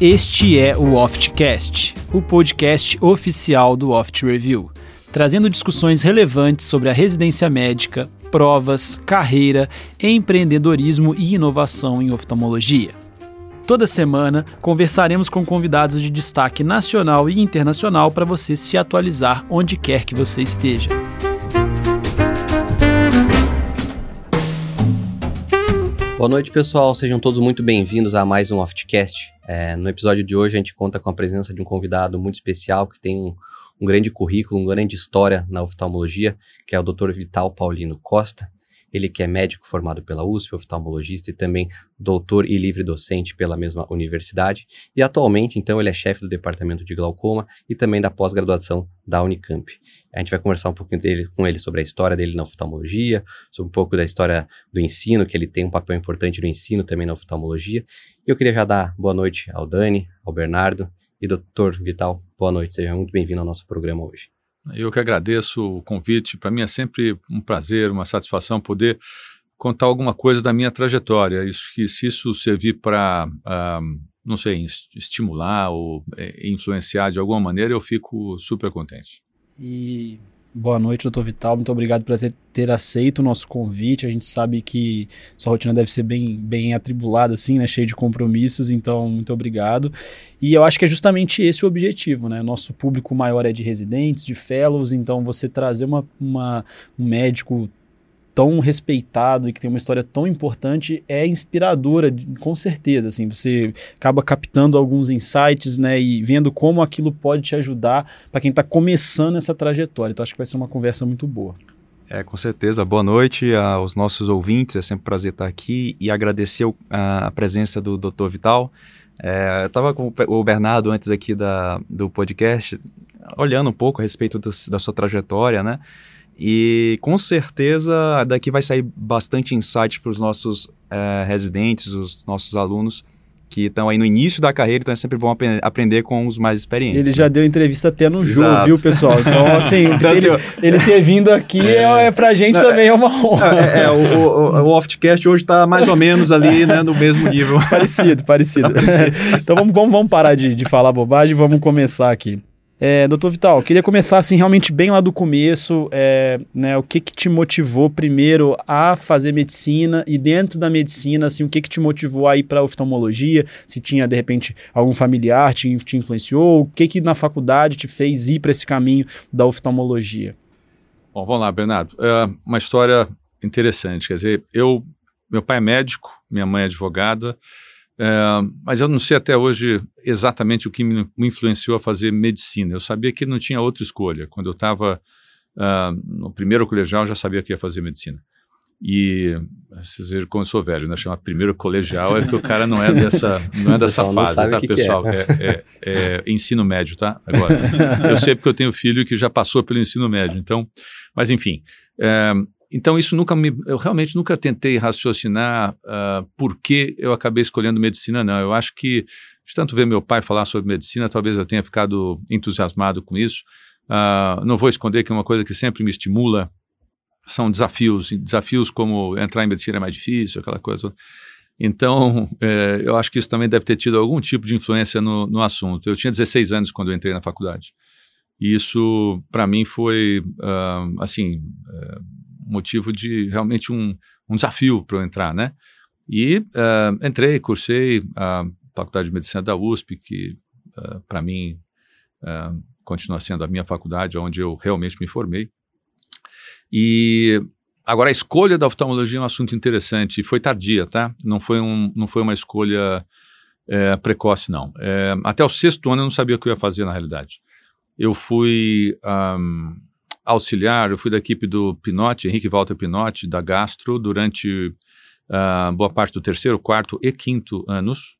Este é o Oftcast, o podcast oficial do Oft Review, trazendo discussões relevantes sobre a residência médica, provas, carreira, empreendedorismo e inovação em oftalmologia. Toda semana conversaremos com convidados de destaque nacional e internacional para você se atualizar onde quer que você esteja. Boa noite, pessoal. Sejam todos muito bem-vindos a mais um Oftcast. É, no episódio de hoje, a gente conta com a presença de um convidado muito especial que tem um, um grande currículo, uma grande história na oftalmologia, que é o Dr. Vital Paulino Costa. Ele que é médico formado pela USP, oftalmologista e também doutor e livre docente pela mesma universidade. E atualmente, então, ele é chefe do departamento de glaucoma e também da pós-graduação da Unicamp. A gente vai conversar um pouquinho dele, com ele sobre a história dele na oftalmologia, sobre um pouco da história do ensino, que ele tem um papel importante no ensino também na oftalmologia. E eu queria já dar boa noite ao Dani, ao Bernardo e doutor Vital. Boa noite, seja muito bem-vindo ao nosso programa hoje. Eu que agradeço o convite. Para mim é sempre um prazer, uma satisfação poder contar alguma coisa da minha trajetória. Isso, que se isso servir para, uh, ah, não sei, estimular ou é, influenciar de alguma maneira, eu fico super contente. E Boa noite, doutor Vital. Muito obrigado por ter aceito o nosso convite. A gente sabe que sua rotina deve ser bem, bem atribulada, assim, né? Cheia de compromissos, então muito obrigado. E eu acho que é justamente esse o objetivo, né? Nosso público maior é de residentes, de fellows, então você trazer uma, uma um médico tão respeitado e que tem uma história tão importante é inspiradora, com certeza. Assim, você acaba captando alguns insights, né, e vendo como aquilo pode te ajudar para quem está começando essa trajetória. Então acho que vai ser uma conversa muito boa. É, com certeza. Boa noite aos nossos ouvintes. É sempre um prazer estar aqui e agradecer a presença do Dr. Vital. É, eu estava com o Bernardo antes aqui da, do podcast, olhando um pouco a respeito do, da sua trajetória, né? E com certeza daqui vai sair bastante insight para os nossos é, residentes, os nossos alunos que estão aí no início da carreira, então é sempre bom ap aprender com os mais experientes. Ele já deu entrevista até no Ju, viu, pessoal? Então, assim, então, ele, assim, ele, ter vindo aqui é, é pra gente também é uma honra. É, é o, o, o Oftcast hoje está mais ou menos ali, né, no mesmo nível. Parecido, parecido. Tá parecido. então vamos, vamos, vamos parar de, de falar bobagem e vamos começar aqui. É, doutor Vital, queria começar assim realmente bem lá do começo, é, né, o que que te motivou primeiro a fazer medicina e dentro da medicina, assim, o que que te motivou a ir para oftalmologia, se tinha de repente algum familiar te, te influenciou, o que que na faculdade te fez ir para esse caminho da oftalmologia? Bom, vamos lá, Bernardo, é uma história interessante, quer dizer, eu, meu pai é médico, minha mãe é advogada, é, mas eu não sei até hoje exatamente o que me, me, influenciou a fazer medicina. Eu sabia que não tinha outra escolha. Quando eu estava uh, ah, no primeiro colegial, eu já sabia que ia fazer medicina. E vocês vejam como eu sou velho, né? Chama primeiro colegial, é porque o cara não é dessa, não é dessa fase, tá, que pessoal? Que é. É, é, é. ensino médio, tá? Agora, eu sei porque eu tenho filho que já passou pelo ensino médio, então, mas enfim. Então isso nunca me, eu realmente nunca tentei raciocinar uh, por que eu acabei escolhendo medicina, não. Eu acho que de tanto ver meu pai falar sobre medicina, talvez eu tenha ficado entusiasmado com isso. Uh, não vou esconder que uma coisa que sempre me estimula são desafios, desafios como entrar em medicina é mais difícil, aquela coisa. Então, é, eu acho que isso também deve ter tido algum tipo de influência no, no assunto. Eu tinha 16 anos quando eu entrei na faculdade. E isso, para mim, foi, uh, assim, uh, motivo de realmente um, um desafio para eu entrar, né? E uh, entrei, cursei a Faculdade de Medicina da USP, que uh, para mim uh, continua sendo a minha faculdade, onde eu realmente me formei. E agora a escolha da oftalmologia é um assunto interessante, foi tardia, tá? Não foi, um, não foi uma escolha é, precoce, não. É, até o sexto ano eu não sabia o que eu ia fazer na realidade. Eu fui um, auxiliar, eu fui da equipe do Pinotti, Henrique Walter Pinotti, da Gastro, durante uh, boa parte do terceiro, quarto e quinto anos.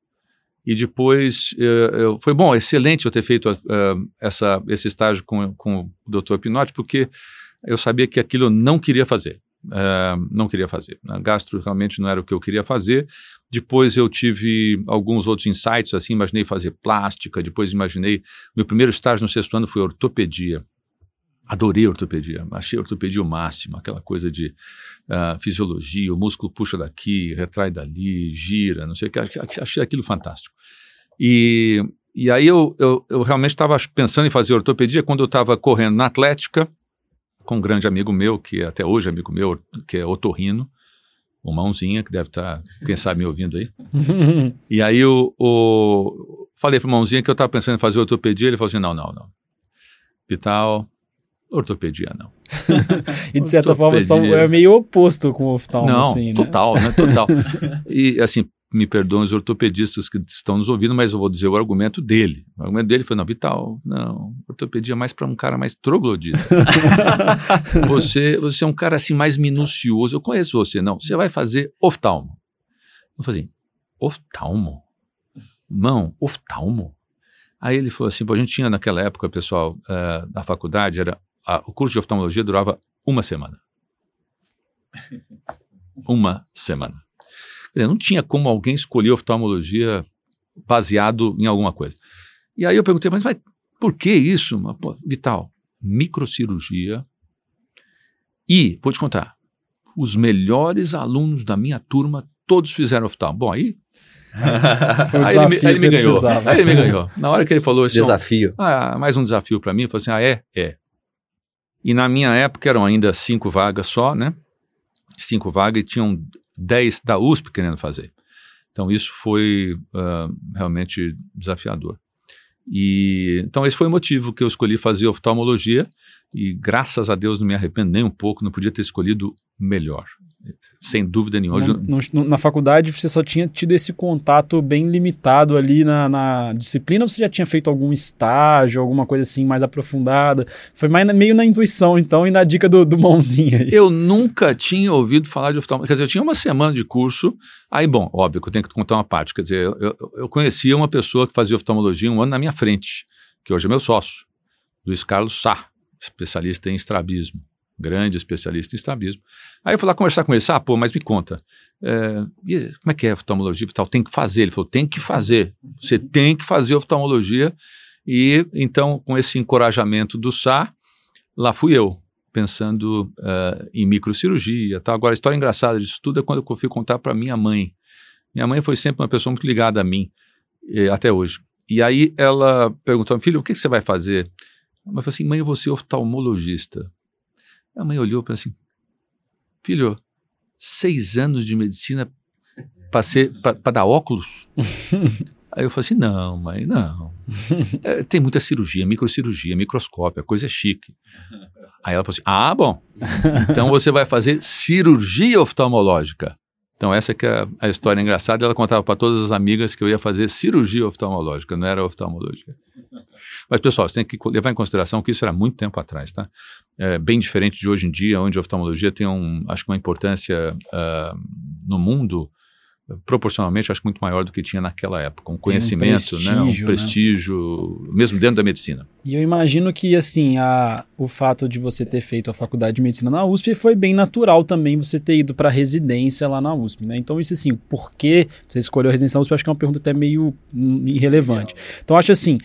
E depois, uh, eu, foi bom, excelente eu ter feito uh, essa, esse estágio com, com o Dr. Pinotti, porque eu sabia que aquilo eu não queria fazer. Uh, não queria fazer. A gastro realmente não era o que eu queria fazer. Depois eu tive alguns outros insights, assim, imaginei fazer plástica, depois imaginei... Meu primeiro estágio no sexto ano foi ortopedia. Adorei ortopedia, achei ortopedia o máximo, aquela coisa de uh, fisiologia, o músculo puxa daqui, retrai dali, gira, não sei o que, achei aquilo fantástico. E, e aí eu, eu, eu realmente estava pensando em fazer ortopedia quando eu estava correndo na Atlética com um grande amigo meu, que até hoje é amigo meu, que é otorrino, o Mãozinha, que deve estar, tá, quem sabe, me ouvindo aí. e aí o, o falei para o Mãozinha que eu estava pensando em fazer ortopedia, ele falou assim, não, não, não. Vital, ortopedia não. e de certa forma são, é meio oposto com o oftalmo, não, assim, né? total, né? Total. e assim, me perdoem os ortopedistas que estão nos ouvindo, mas eu vou dizer o argumento dele. O argumento dele foi, não, Vital, não, ortopedia é mais para um cara mais troglodita. você, você é um cara assim mais minucioso, eu conheço você, não, você vai fazer oftalmo. Eu falei assim, oftalmo? Não, oftalmo? Aí ele falou assim, a gente tinha naquela época, pessoal, uh, na faculdade, era, a, o curso de oftalmologia durava uma semana. Uma semana. Dizer, não tinha como alguém escolher oftalmologia baseado em alguma coisa. E aí eu perguntei, mas, mas por que isso? Pô, Vital, microcirurgia. E, vou te contar, os melhores alunos da minha turma, todos fizeram oftalmo. Bom, aí Foi um aí, ele, aí ele me ganhou. Aí ele me ganhou. Na hora que ele falou assim. Desafio. Ah, mais um desafio para mim. Eu falei assim: ah, é? É. E na minha época eram ainda cinco vagas só, né? Cinco vagas e tinham 10 da USP querendo fazer. Então isso foi uh, realmente desafiador. E então esse foi o motivo que eu escolhi fazer oftalmologia e graças a Deus não me arrependo nem um pouco, não podia ter escolhido melhor sem dúvida nenhuma. No, na faculdade você só tinha tido esse contato bem limitado ali na, na, disciplina ou você já tinha feito algum estágio, alguma coisa assim mais aprofundada? Foi mais na, meio na intuição, então, e na dica do, do mãozinha. Aí. Eu nunca tinha ouvido falar de oftalmologia. Quer dizer, eu tinha uma semana de curso, aí, bom, óbvio que eu tenho que contar uma parte. Quer dizer, eu, eu conhecia uma pessoa que fazia oftalmologia um ano na minha frente, que hoje é meu sócio, Luiz Carlos Sá, especialista em estrabismo grande especialista em estrabismo. Aí eu fui lá conversar com ele, ah, pô, mas me conta, é, como é que é oftalmologia e tal? Tem que fazer. Ele falou, tem que fazer. Você tem que fazer oftalmologia. E então, com esse encorajamento do Sá, lá fui eu, pensando uh, em microcirurgia. Tá? Agora, a história engraçada disso tudo é quando eu fui contar para minha mãe. Minha mãe foi sempre uma pessoa muito ligada a mim, até hoje. E aí ela perguntou, filho, o que, que você vai fazer? Eu falei assim, mãe, eu vou ser oftalmologista. A mãe olhou para assim, filho, seis anos de medicina para dar óculos? Aí eu falei assim, não, mãe, não. É, tem muita cirurgia, microcirurgia, microscópio, a coisa é chique. Aí ela falou assim, ah, bom, então você vai fazer cirurgia oftalmológica. Então essa que é a história engraçada, ela contava para todas as amigas que eu ia fazer cirurgia oftalmológica, não era oftalmologia. Mas, pessoal, você tem que levar em consideração que isso era muito tempo atrás, tá? É bem diferente de hoje em dia, onde a oftalmologia tem, um, acho que uma importância uh, no mundo proporcionalmente, acho que muito maior do que tinha naquela época. Um conhecimento, um né? Um prestígio, né? mesmo dentro da medicina. E eu imagino que, assim, a, o fato de você ter feito a faculdade de medicina na USP foi bem natural também você ter ido para residência lá na USP, né? Então, isso assim, por que você escolheu a residência na USP, eu acho que é uma pergunta até meio irrelevante. Então, acho assim,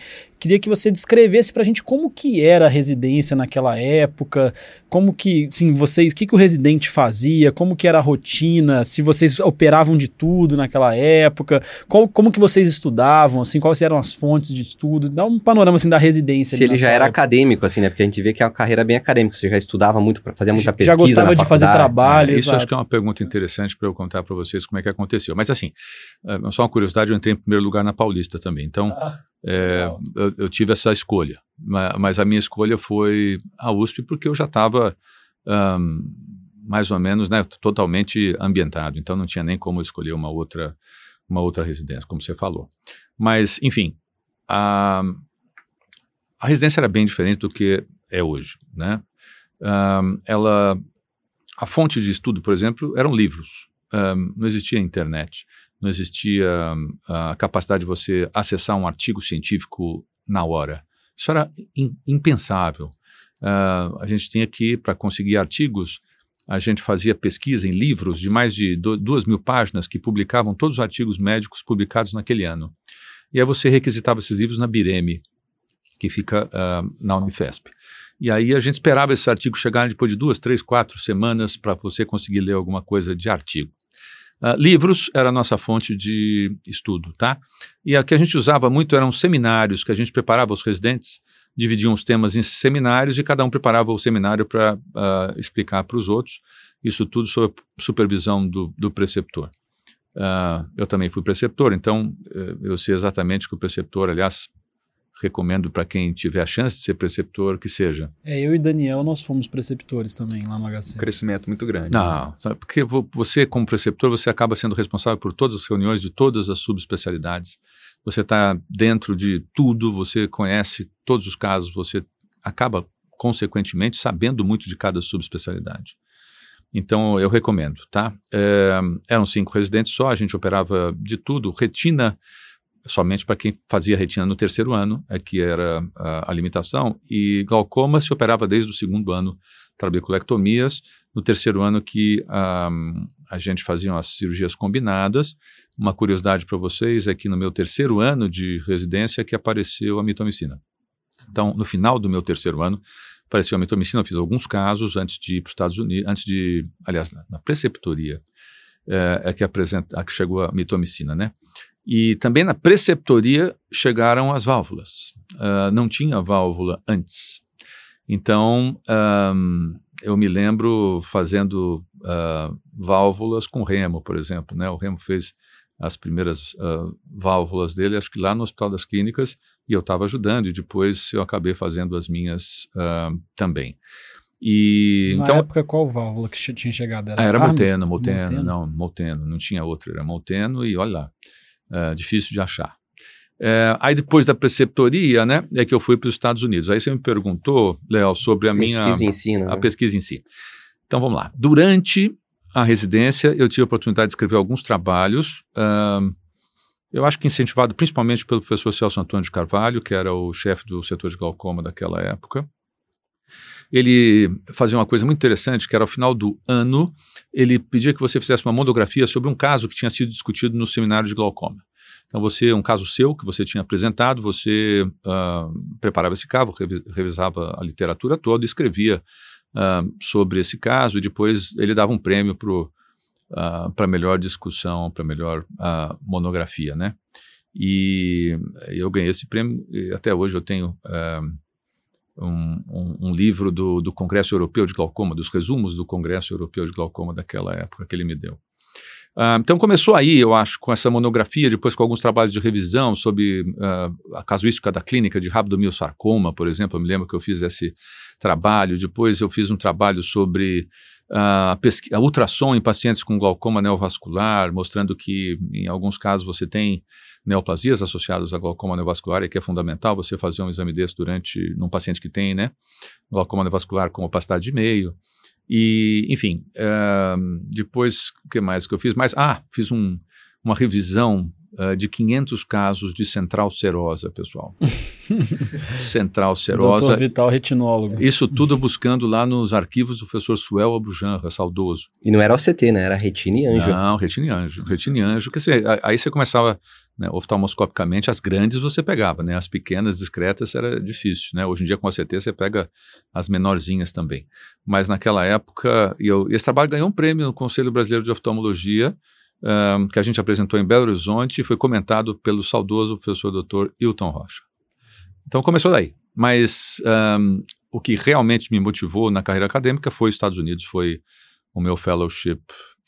queria que você descrevesse para a gente como que era a residência naquela época, como que, sim, vocês, o que, que o residente fazia, como que era a rotina, se vocês operavam de tudo naquela época, qual, como que vocês estudavam, assim, quais eram as fontes de estudo, dá um panorama, assim, da residência. Se ele já era época. acadêmico, assim, né, porque a gente vê que é uma carreira bem acadêmica, você já estudava muito, fazia muita pesquisa Já gostava de fazer trabalho, é, Isso acho que é uma pergunta interessante para eu contar para vocês como é que aconteceu, mas assim, é, só uma curiosidade, eu entrei em primeiro lugar na Paulista também, então... Ah é, eu, eu, tive essa escolha, mas a minha escolha foi a USP porque eu já estava um, mais ou menos, né, totalmente ambientado, então não tinha nem como escolher uma outra, uma outra residência, como você falou. Mas, enfim, a, a residência era bem diferente do que é hoje, né? Um, ela, a fonte de estudo, por exemplo, eram livros. Um, não existia internet não existia ah, a capacidade de você acessar um artigo científico na hora. Isso era in, impensável. Uh, a gente tinha que, para conseguir artigos, a gente fazia pesquisa em livros de mais de do, duas mil páginas que publicavam todos os artigos médicos publicados naquele ano. E aí você requisitava esses livros na Bireme, que fica uh, na Unifesp. E aí a gente esperava esses artigos chegarem depois de duas, três, quatro semanas para você conseguir ler alguma coisa de artigo. Uh, livros era a nossa fonte de estudo, tá? E a que a gente usava muito eram seminários que a gente preparava os residentes, dividiam os temas em seminários e cada um preparava o seminário para uh, explicar para os outros. Isso tudo sob supervisão do, do preceptor. Uh, eu também fui preceptor, então uh, eu sei exatamente que o preceptor, aliás, recomendo para quem tiver a chance de ser preceptor que seja. É, eu e Daniel, nós fomos preceptores também lá no HC. Um crescimento muito grande. Não, né? porque você, como preceptor, você acaba sendo responsável por todas as reuniões de todas as subespecialidades. Você está dentro de tudo, você conhece todos os casos, você acaba, consequentemente, sabendo muito de cada subespecialidade. Então, eu recomendo, tá? É, eram cinco residentes só, a gente operava de tudo, retina somente para quem fazia retina no terceiro ano, é que era a, a, limitação, e glaucoma se operava desde o segundo ano, trabeculectomias, no terceiro ano que um, a gente fazia as cirurgias combinadas. Uma curiosidade para vocês é que no meu terceiro ano de residência que apareceu a mitomicina. Então, no final do meu terceiro ano, apareceu a mitomicina, eu fiz alguns casos antes de ir para os Estados Unidos, antes de, aliás, na, na preceptoria, é, é, que apresenta, a que chegou a mitomicina, né? E também na preceptoria chegaram as válvulas. Uh, não tinha válvula antes. Então, um, eu me lembro fazendo uh, válvulas com remo, por exemplo. Né? O remo fez as primeiras uh, válvulas dele, acho que lá no Hospital das Clínicas, e eu estava ajudando, e depois eu acabei fazendo as minhas também. E, Na então, época, qual válvula que tinha chegado? Era, era Molteno, Molteno, Molteno, não, Molteno, não tinha outra, era Molteno, e olha lá é, difícil de achar. É, aí depois da preceptoria, né, é que eu fui para os Estados Unidos. Aí você me perguntou, Léo, sobre a pesquisa minha pesquisa em si, né? a pesquisa em si. Então vamos lá. Durante a residência, eu tive a oportunidade de escrever alguns trabalhos. Uh, eu acho que incentivado principalmente pelo professor Celso Antônio de Carvalho, que era o chefe do setor de glaucoma daquela época. Ele fazia uma coisa muito interessante, que era ao final do ano, ele pedia que você fizesse uma monografia sobre um caso que tinha sido discutido no seminário de glaucoma. Então, você, um caso seu que você tinha apresentado, você uh, preparava esse caso, revisava a literatura toda, escrevia uh, sobre esse caso e depois ele dava um prêmio para uh, melhor discussão, para melhor monografia, né? E eu ganhei esse prêmio e até hoje eu tenho um, um, livro do, do Congresso Europeu de Glaucoma, dos resumos do Congresso Europeu de Glaucoma daquela época que ele me deu. Uh, então começou aí, eu acho, com essa monografia, depois com alguns trabalhos de revisão sobre uh, a casuística da clínica de rabdomiosarcoma, por exemplo. Eu me lembro que eu fiz esse trabalho. Depois eu fiz um trabalho sobre uh, a ultrassom em pacientes com glaucoma neovascular, mostrando que em alguns casos você tem neoplasias associadas a glaucoma neovascular e que é fundamental você fazer um exame desse durante num paciente que tem, né, glaucoma neovascular com opacidade de meio. E, enfim, uh, depois, o que mais que eu fiz? Mas, ah, fiz um, uma revisão uh, de 500 casos de central serosa, pessoal. central serosa. Doutor Vital retinólogo. Isso tudo buscando lá nos arquivos do professor Suel Abujanra, saudoso. E não era OCT, né? Era retina e anjo. Não, retina e anjo. Retina e anjo. Quer dizer, aí você começava né, oftalmoscopicamente, as grandes você pegava, né? As pequenas, discretas, era difícil, né? Hoje em dia, com OCT, você pega as menorzinhas também. Mas naquela época, eu, esse trabalho ganhou um prêmio no Conselho Brasileiro de Oftalmologia, um, que a gente apresentou em Belo Horizonte e foi comentado pelo saudoso professor Dr. Hilton Rocha. Então começou daí. Mas um, o que realmente me motivou na carreira acadêmica foi os Estados Unidos, foi o meu fellowship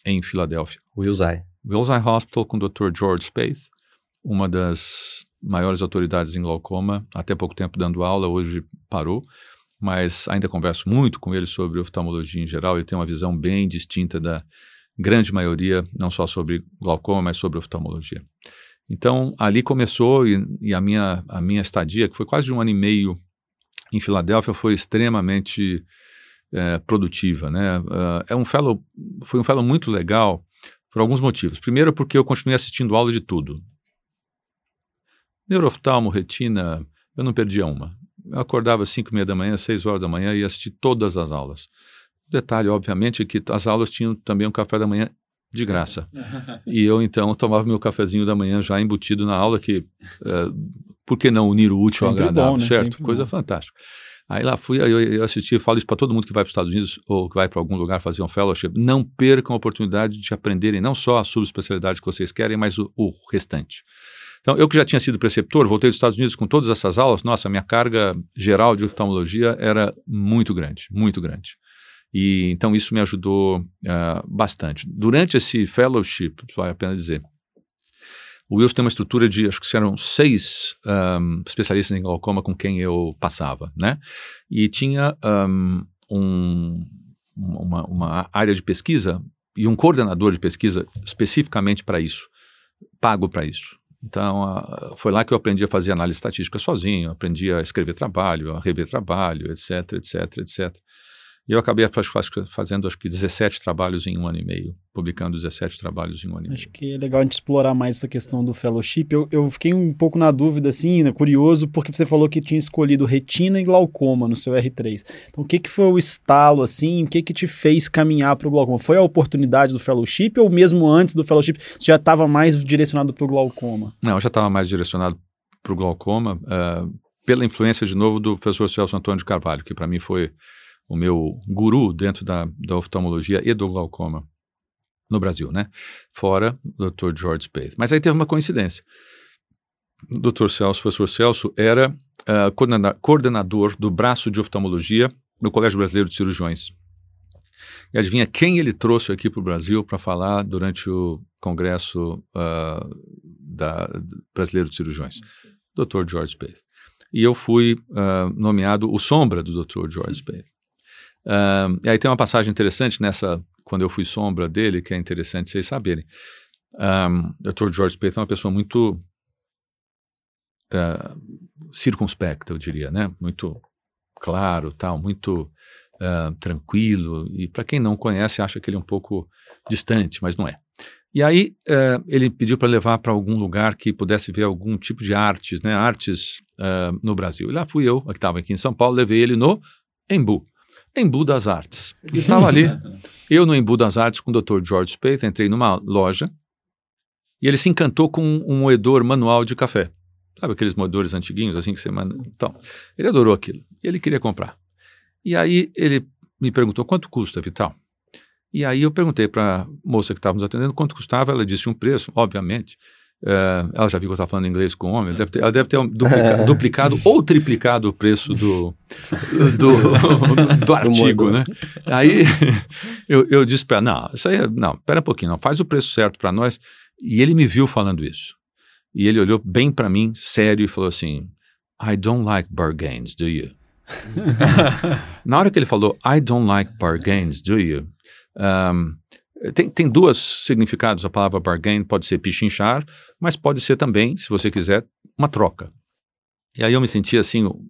em Filadélfia. Wills-Eye. Wills-Eye Hospital com o Dr. George Spaeth, uma das maiores autoridades em glaucoma, até pouco tempo dando aula, hoje parou, mas ainda converso muito com ele sobre oftalmologia em geral, ele tem uma visão bem distinta da grande maioria, não só sobre glaucoma, mas sobre oftalmologia. Então, ali começou e, e, a, minha, a minha estadia, que foi quase um ano e meio em Filadélfia, foi extremamente é, produtiva. Né? Uh, é um fellow, foi um fellow muito legal por alguns motivos. Primeiro, porque eu continuei assistindo aula de tudo. Neuroftalmo, retina, eu não perdia uma. Eu acordava às 5 e meia da manhã, 6 horas da manhã e assistia todas as aulas. Detalhe, obviamente, é que as aulas tinham também um café da manhã de graça. e eu, então, tomava meu cafezinho da manhã já embutido na aula, que, uh, por que não unir o útil ao agradável, bom, né? certo? Sempre Coisa bom. fantástica. Aí lá fui, eu, eu assisti, falo isso para todo mundo que vai para os Estados Unidos ou que vai para algum lugar fazer um fellowship, não percam a oportunidade de aprenderem não só a subespecialidade que vocês querem, mas o, o restante. Então, eu que já tinha sido preceptor, voltei dos Estados Unidos com todas essas aulas, nossa, minha carga geral de oftalmologia era muito grande, muito grande. E então isso me ajudou uh, bastante. Durante esse fellowship, vale a pena dizer, o Wilson tem uma estrutura de, acho que eram seis um, especialistas em glaucoma com quem eu passava, né? E tinha um, um, uma, uma área de pesquisa e um coordenador de pesquisa especificamente para isso, pago para isso. Então, foi lá que eu aprendi a fazer análise estatística sozinho, aprendi a escrever trabalho, a rever trabalho, etc, etc, etc. E eu acabei fazendo, acho que 17 trabalhos em um ano e meio, publicando 17 trabalhos em um ano e meio. Acho que é legal a gente explorar mais essa questão do fellowship. Eu, eu fiquei um pouco na dúvida, assim, né, curioso, porque você falou que tinha escolhido retina e glaucoma no seu R3. Então, o que, que foi o estalo, assim, o que, que te fez caminhar para o glaucoma? Foi a oportunidade do fellowship ou mesmo antes do fellowship você já estava mais direcionado para o glaucoma? Não, eu já estava mais direcionado para o glaucoma, uh, pela influência, de novo, do professor Celso Antônio de Carvalho, que para mim foi o meu guru dentro da, da oftalmologia e do glaucoma no Brasil, né? Fora o Dr. George Spade. Mas aí teve uma coincidência. O Dr. Celso, o professor Celso, era uh, coordenador do braço de oftalmologia no Colégio Brasileiro de Cirurgiões. E adivinha quem ele trouxe aqui para o Brasil para falar durante o Congresso uh, da, Brasileiro de Cirurgiões? Dr. George Spade. E eu fui uh, nomeado o sombra do Dr. George Spade. Uh, e aí tem uma passagem interessante nessa, quando eu fui sombra dele, que é interessante vocês saberem. Um, Dr. George Payton é uma pessoa muito uh, circunspecta, eu diria, né? Muito claro, tal, muito uh, tranquilo. E para quem não conhece, acha que ele é um pouco distante, mas não é. E aí uh, ele pediu para levar para algum lugar que pudesse ver algum tipo de artes, né? Artes no Brasil. E lá fui eu, que estava aqui em São Paulo, levei ele no Embu. Embu das Artes. E estava ali, eu no Embu das Artes com o Dr. George Speight, entrei numa loja e ele se encantou com um moedor manual de café. Sabe aqueles moedores antiguinhos, assim que você manda? Então, ele adorou aquilo e ele queria comprar. E aí ele me perguntou quanto custa, Vital? E aí eu perguntei para a moça que estava nos atendendo quanto custava, ela disse um preço, obviamente. Uh, ela já viu que eu estava falando inglês com homem, ela deve ter, ela deve ter duplica, duplicado ou triplicado o preço do, do, do, do artigo, né? Aí eu, eu disse para ela, não, isso aí, é, não, pera um pouquinho, não, faz o preço certo para nós. E ele me viu falando isso. E ele olhou bem para mim, sério, e falou assim, I don't like bargains, do you? Na hora que ele falou, I don't like bargains, do you? Um, tem, tem duas significados a palavra bargain, pode ser pichinchar, mas pode ser também, se você quiser, uma troca. E aí eu me senti assim, uh,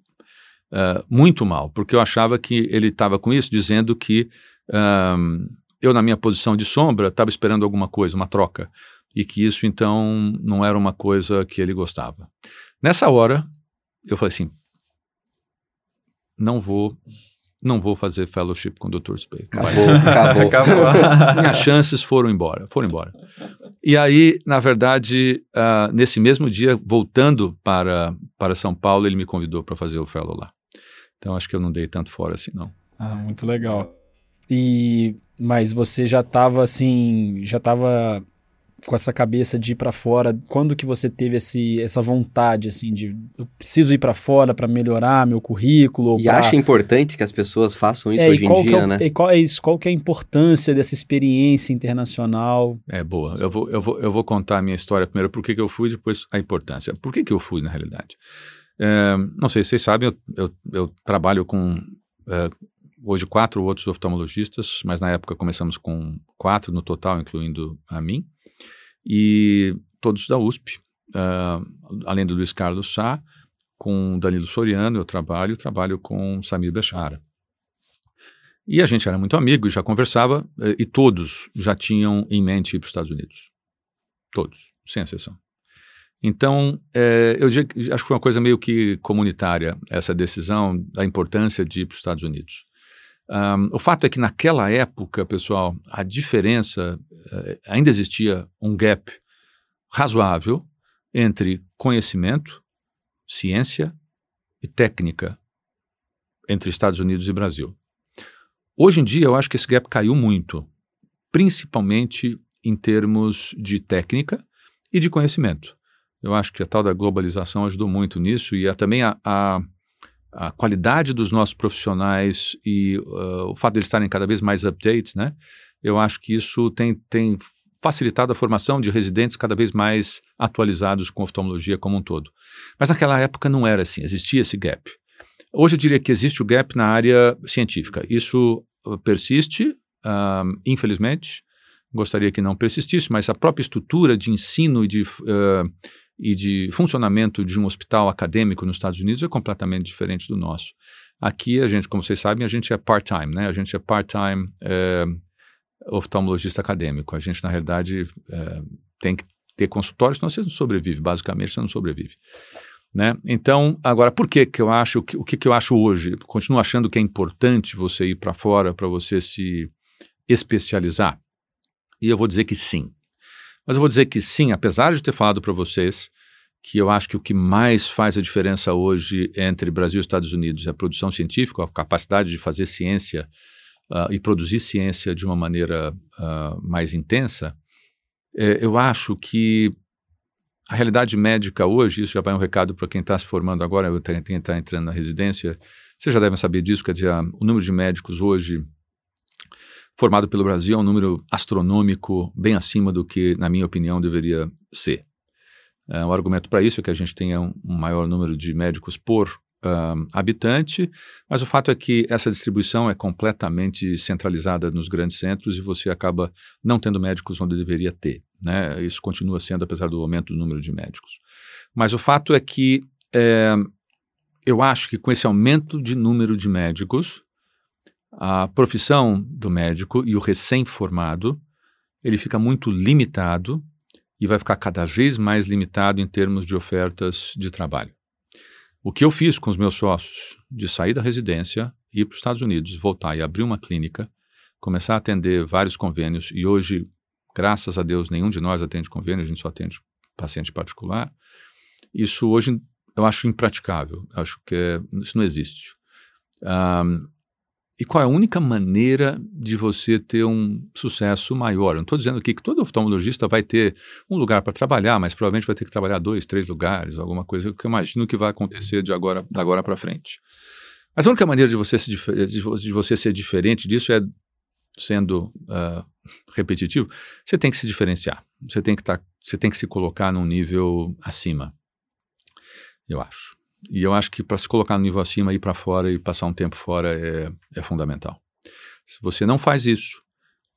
muito mal, porque eu achava que ele estava com isso, dizendo que uh, eu, na minha posição de sombra, estava esperando alguma coisa, uma troca, e que isso então não era uma coisa que ele gostava. Nessa hora, eu falei assim: não vou não vou fazer fellowship com o Dr. Spade. Acabou, acabou. acabou. Minhas chances foram embora, foram embora. E aí, na verdade, uh, nesse mesmo dia, voltando para, para São Paulo, ele me convidou para fazer o fellow lá. Então, acho que eu não dei tanto fora assim, não. Ah, muito legal. E, mas você já estava assim, já estava com essa cabeça de ir para fora? Quando que você teve esse, essa vontade, assim, de eu preciso ir para fora para melhorar meu currículo? E pra... acha importante que as pessoas façam isso é, hoje em dia, é né? E qual é isso? Qual que é a importância dessa experiência internacional? É boa. Eu vou, eu vou, eu vou contar a minha história primeiro, por que, que eu fui, depois a importância. Por que, que eu fui, na realidade? É, não sei se vocês sabem, eu, eu, eu trabalho com é, hoje quatro outros oftalmologistas, mas na época começamos com quatro no total, incluindo a mim e todos da USP, uh, além do Luiz Carlos Sá, com Danilo Soriano eu trabalho, trabalho com Samir Bechara. E a gente era muito amigo e já conversava, eh, e todos já tinham em mente ir para os Estados Unidos. Todos, sem exceção. Então, é, eu acho que foi uma coisa meio que comunitária essa decisão da importância de ir para os Estados Unidos. Um, o fato é que naquela época, pessoal, a diferença, uh, ainda existia um gap razoável entre conhecimento, ciência e técnica entre Estados Unidos e Brasil. Hoje em dia, eu acho que esse gap caiu muito, principalmente em termos de técnica e de conhecimento. Eu acho que a tal da globalização ajudou muito nisso e a, também a, a, a, qualidade dos nossos profissionais e uh, o fato de eles estarem cada vez mais updates, né? Eu acho que isso tem, tem facilitado a formação de residentes cada vez mais atualizados com oftalmologia como um todo. Mas naquela época não era assim, existia esse gap. Hoje eu diria que existe o gap na área científica. Isso uh, persiste, uh, infelizmente. Gostaria que não persistisse, mas a própria estrutura de ensino e de, uh, e de funcionamento de um hospital acadêmico nos Estados Unidos é completamente diferente do nosso. Aqui a gente, como vocês sabem, a gente é part-time, né? A gente é part-time eh, oftalmologista acadêmico. A gente, na realidade, eh, tem que ter consultórios, senão você não sobrevive, basicamente você não sobrevive. Né? Então, agora, por que que eu acho, o que que eu acho hoje? Continuo achando que é importante você ir para fora para você se especializar? E eu vou dizer que sim. Mas eu vou dizer que sim, apesar de ter falado para vocês que eu acho que o que mais faz a diferença hoje entre Brasil e Estados Unidos é a produção científica, a capacidade de fazer ciência uh, e produzir ciência de uma maneira uh, mais intensa, é, eu acho que a realidade médica hoje, isso já vai um recado para quem está se formando agora, quem está entrando na residência, vocês já devem saber disso, quer dizer, o número de médicos hoje formado pelo Brasil é um número astronômico, bem acima do que, na minha opinião, deveria ser. É, o argumento para isso é que a gente tenha um, um maior número de médicos por uh, habitante, mas o fato é que essa distribuição é completamente centralizada nos grandes centros e você acaba não tendo médicos onde deveria ter. Né? Isso continua sendo, apesar do aumento do número de médicos. Mas o fato é que é, eu acho que com esse aumento de número de médicos, a profissão do médico e o recém-formado, ele fica muito limitado e vai ficar cada vez mais limitado em termos de ofertas de trabalho. O que eu fiz com os meus sócios de sair da residência, ir para os Estados Unidos, voltar e abrir uma clínica, começar a atender vários convênios, e hoje, graças a Deus, nenhum de nós atende convênio, a gente só atende paciente particular. Isso hoje eu acho impraticável, acho que é, isso não existe. Um, e qual é a única maneira de você ter um sucesso maior? Eu não estou dizendo aqui que todo oftalmologista vai ter um lugar para trabalhar, mas provavelmente vai ter que trabalhar dois, três lugares, alguma coisa que eu imagino que vai acontecer de agora, agora para frente. Mas a única maneira de você, se, de você ser diferente disso é sendo uh, repetitivo, você tem que se diferenciar. Você tem que, tá, você tem que se colocar num nível acima, eu acho. E eu acho que para se colocar no nível acima, ir para fora e passar um tempo fora é, é fundamental. Se você não faz isso,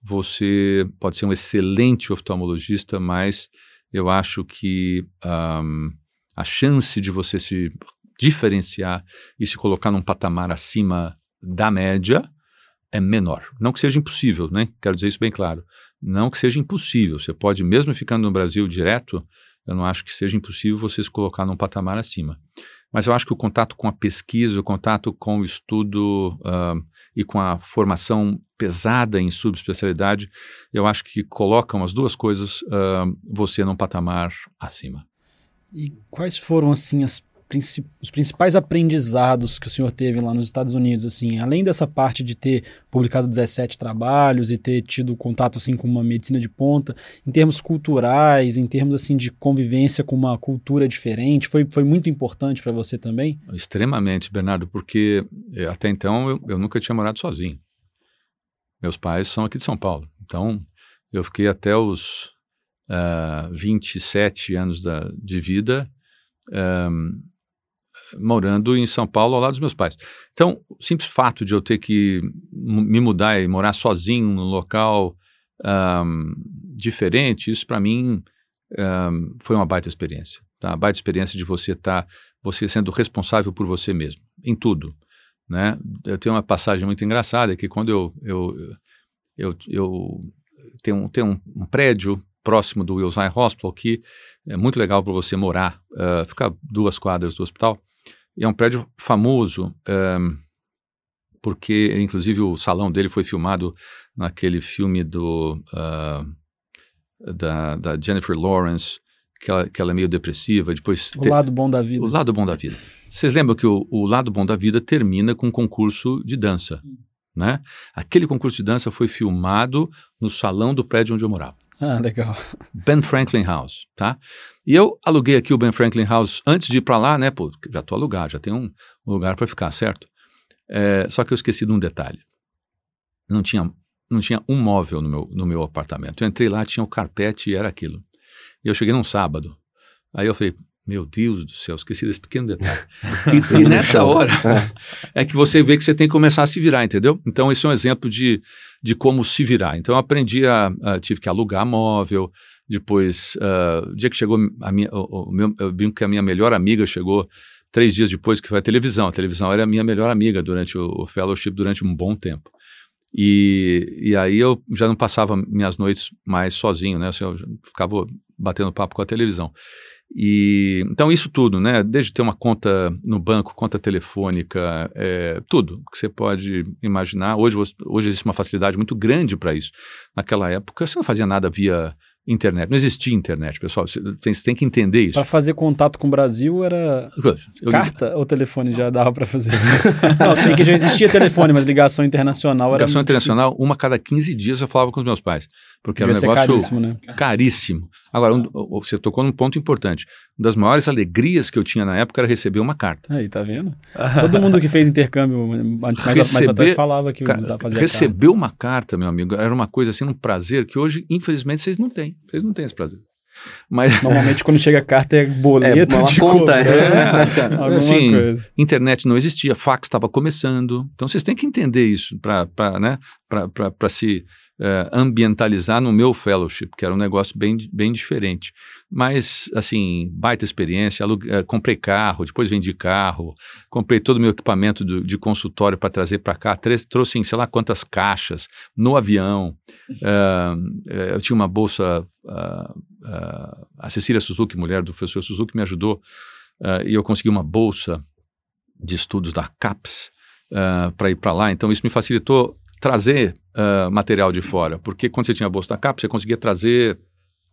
você pode ser um excelente oftalmologista, mas eu acho que um, a chance de você se diferenciar e se colocar num patamar acima da média é menor. Não que seja impossível, né? Quero dizer isso bem claro. Não que seja impossível. Você pode, mesmo ficando no Brasil direto, eu não acho que seja impossível você se colocar num patamar acima. Mas eu acho que o contato com a pesquisa, o contato com o estudo uh, e com a formação pesada em subespecialidade, eu acho que colocam as duas coisas uh, você num patamar acima. E quais foram, assim, as os principais aprendizados que o senhor teve lá nos Estados Unidos, assim, além dessa parte de ter publicado 17 trabalhos e ter tido contato assim com uma medicina de ponta, em termos culturais, em termos assim de convivência com uma cultura diferente, foi, foi muito importante para você também? Extremamente, Bernardo, porque eh, até então eu, eu nunca tinha morado sozinho. Meus pais são aqui de São Paulo, então eu fiquei até os uh, ah, 27 anos da, de vida um, morando em São Paulo ao lado dos meus pais. Então, o simples fato de eu ter que me mudar e morar sozinho num local um, diferente, isso para mim um, foi uma baita experiência. Tá? Uma baita experiência de você estar, tá, você sendo responsável por você mesmo, em tudo. Né? Eu tenho uma passagem muito engraçada que quando eu, eu, eu, eu tenho, um, tenho um, um prédio próximo do Wilson Hospital que é muito legal para você morar, uh, fica duas quadras do hospital. E é um prédio famoso, um, porque inclusive o salão dele foi filmado naquele filme do, uh, da, da, Jennifer Lawrence, que ela, que ela é meio depressiva, depois... O lado bom da vida. O lado bom da vida. Vocês lembram que o, o lado bom da vida termina com um concurso de dança, né? Aquele concurso de dança foi filmado no salão do prédio onde eu morava. Ah, legal. Ben Franklin House, tá? E eu aluguei aqui o Ben Franklin House antes de ir para lá, né? Pô, já tô alugado, já tem um, lugar para ficar, certo? É, só que eu esqueci de um detalhe. Não tinha, não tinha um móvel no meu, no meu apartamento. Eu entrei lá, tinha o carpete e era aquilo. E eu cheguei num sábado. Aí eu falei, meu Deus do céu, esqueci desse pequeno detalhe. e, e nessa hora é que você vê que você tem que começar a se virar, entendeu? Então, esse é um exemplo de, de como se virar. Então, eu aprendi a, a tive que alugar móvel. Depois, uh, o dia que chegou a minha, o, o meu, eu brinco que a minha melhor amiga chegou três dias depois que foi a televisão. A televisão era a minha melhor amiga durante o, o fellowship durante um bom tempo. E, e aí eu já não passava minhas noites mais sozinho, né? Assim, eu ficava batendo papo com a televisão. E então isso tudo, né? Desde ter uma conta no banco, conta telefônica, é, tudo que você pode imaginar. Hoje, hoje existe uma facilidade muito grande para isso. Naquela época você não fazia nada via internet. Não existia internet, pessoal. Você tem, você tem que entender isso. Para fazer contato com o Brasil era eu carta ou telefone já dava para fazer? não, sei que já existia telefone, mas ligação internacional era Ligação internacional, difícil. uma cada 15 dias eu falava com os meus pais. Porque Devia era um negócio caríssimo, né? caríssimo. Agora, um, você tocou num ponto importante. Uma das maiores alegrias que eu tinha na época era receber uma carta. Aí, tá vendo? Todo mundo que fez intercâmbio mais, receber, mais atrás falava que fazia Receber carta. uma carta, meu amigo, era uma coisa assim, um prazer que hoje, infelizmente, vocês não têm. Vocês não têm esse prazer. Mas... Normalmente quando chega a carta é boleto é, uma de conta. É, assim, coisa. internet não existia, fax estava começando. Então vocês têm que entender isso para né, se uh, ambientalizar no meu fellowship, que era um negócio bem, bem diferente. Mas, assim, baita experiência. uh, comprei carro, depois vendi carro, comprei todo o meu equipamento do, de consultório para trazer para cá, trouxe, sei lá quantas caixas no avião. Uh, eu tinha uma bolsa. a Cecília Suzuki, mulher do professor Suzuki, me ajudou e eu consegui uma bolsa de estudos da CAPES. Uh, para ir para lá. Então, isso me facilitou trazer uh, material de fora, porque quando você tinha a bolsa da capa, você conseguia trazer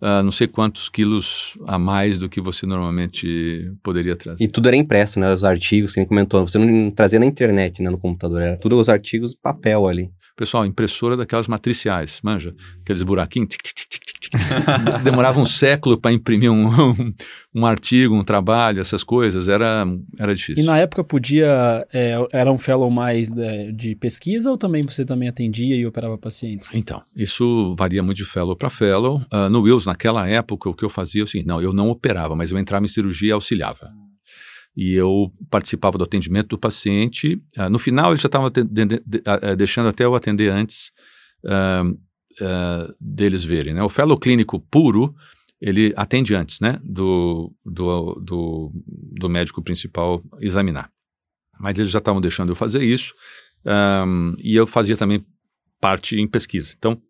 uh, não sei quantos quilos a mais do que você normalmente poderia trazer. E tudo era impresso, né? Os artigos, que comentou, você não trazia na internet, né, no computador, era tudo os artigos papel ali. Pessoal, impressora daquelas matriciais, manja? Aqueles buraquinhos. Tic, tic, tic, Demorava um século para imprimir um, um, um, artigo, um trabalho, essas coisas. Era, era difícil. E na época podia. É, era um fellow mais de, de, pesquisa ou também você também atendia e operava pacientes? Então, isso varia muito de fellow para fellow. Uh, no Wills, naquela época, o que eu fazia é o seguinte: não, eu não operava, mas eu entrava em cirurgia e auxiliava e eu participava do atendimento do paciente. Uh, no final, eles já estavam uh, deixando até eu atender antes uh, deles verem. Né? O fellow clínico puro, ele atende antes né? do, do, do, do médico principal examinar. Mas eles já estavam deixando eu fazer isso um, e eu fazia também parte em pesquisa. Então,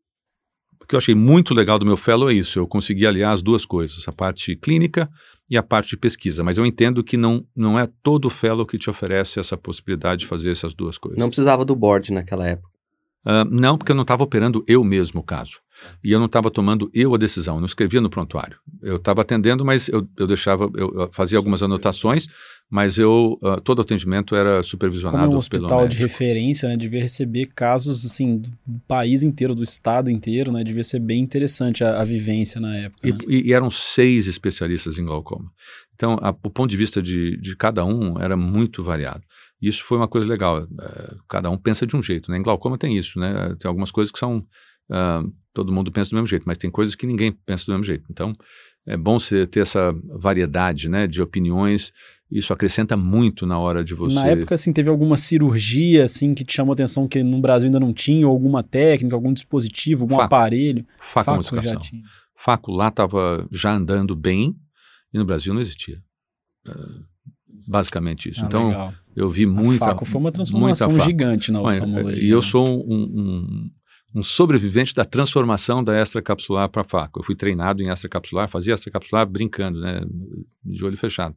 o que eu achei muito legal do meu fellow é isso, eu consegui aliar as duas coisas, a parte clínica e a parte de pesquisa. Mas eu entendo que não, não é todo fellow que te oferece essa possibilidade de fazer essas duas coisas. Não precisava do board naquela época. Uh, não, porque eu não estava operando eu mesmo o caso. E eu não estava tomando eu a decisão, eu não escrevia no prontuário. Eu estava atendendo, mas eu, eu deixava, eu, fazia algumas anotações, mas eu uh, todo atendimento era supervisionado Como um hospital de referência, né, devia receber casos assim do país inteiro, do estado inteiro, né, devia ser bem interessante a, a vivência na época. E, né? e, e, eram seis especialistas em glaucoma. Então, a, o ponto de vista de, de cada um era muito variado. Isso foi uma coisa legal. Uh, cada um pensa de um jeito, né? Em glaucoma tem isso, né? Tem algumas coisas que são uh, todo mundo pensa do mesmo jeito, mas tem coisas que ninguém pensa do mesmo jeito. Então, é bom você ter essa variedade, né, de opiniões. Isso acrescenta muito na hora de você. Na época, assim, teve alguma cirurgia, assim, que te chamou atenção que no Brasil ainda não tinha, alguma técnica, algum dispositivo, algum Faco. aparelho? Faco, Faco já tinha. Faco lá estava já andando bem e no Brasil não existia. Uh, basicamente isso. Ah, então, legal. eu vi muita. A Faco foi uma transformação gigante na oftalmologia. E eu né? sou um, um, um, sobrevivente da transformação da extracapsular para Faco. Eu fui treinado em extracapsular, fazia extracapsular brincando, né, de olho fechado.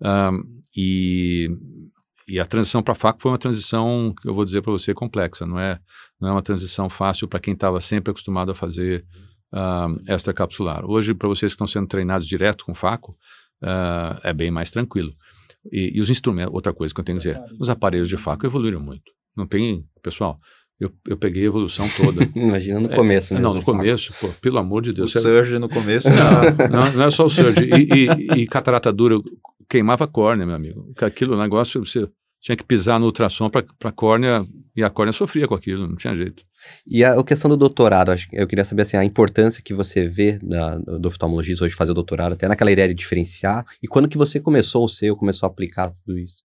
Um, e, e a transição para Faco foi uma transição eu vou dizer para você complexa. Não é, não é uma transição fácil para quem estava sempre acostumado a fazer uh, extracapsular. Hoje, para vocês que estão sendo treinados direto com faco, uh, é bem mais tranquilo. E, e, os instrumentos, outra coisa que eu tenho que dizer, os aparelhos de faco evoluíram muito. Não tem, pessoal, eu, eu peguei a evolução toda. Imagina no começo é, mesmo. Não, no começo, pô, pelo amor de Deus. O surge no começo. Não, não, não, é só o surge. E, e, e catarata dura queimava a córnea, meu amigo. Aquilo, negócio, você tinha que pisar no ultrassom para a córnea, e a córnea sofria com aquilo, não tinha jeito. E a, a questão do doutorado, eu queria saber assim, a importância que você vê da, do oftalmologista hoje fazer o doutorado, até naquela ideia de diferenciar, e quando que você começou o seu, começou a aplicar tudo isso?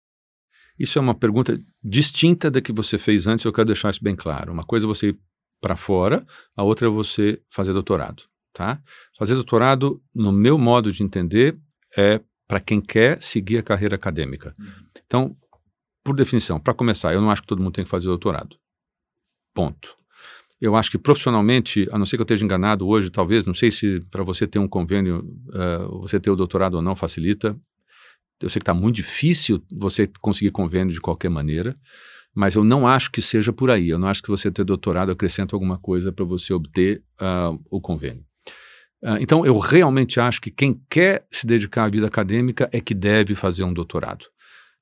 Isso é uma pergunta distinta da que você fez antes, eu quero deixar isso bem claro. Uma coisa é você ir para fora, a outra é você fazer doutorado, tá? Fazer doutorado, no meu modo de entender, é para quem quer seguir a carreira acadêmica. Uhum. Então, por definição, para começar, eu não acho que todo mundo tem que fazer doutorado. Ponto. Eu acho que profissionalmente, a não ser que eu esteja enganado hoje, talvez, não sei se para você ter um convênio, uh, você ter o doutorado ou não facilita. Eu sei que está muito difícil você conseguir convênio de qualquer maneira, mas eu não acho que seja por aí. Eu não acho que você ter doutorado acrescenta alguma coisa para você obter uh, o convênio. Uh, então, eu realmente acho que quem quer se dedicar à vida acadêmica é que deve fazer um doutorado.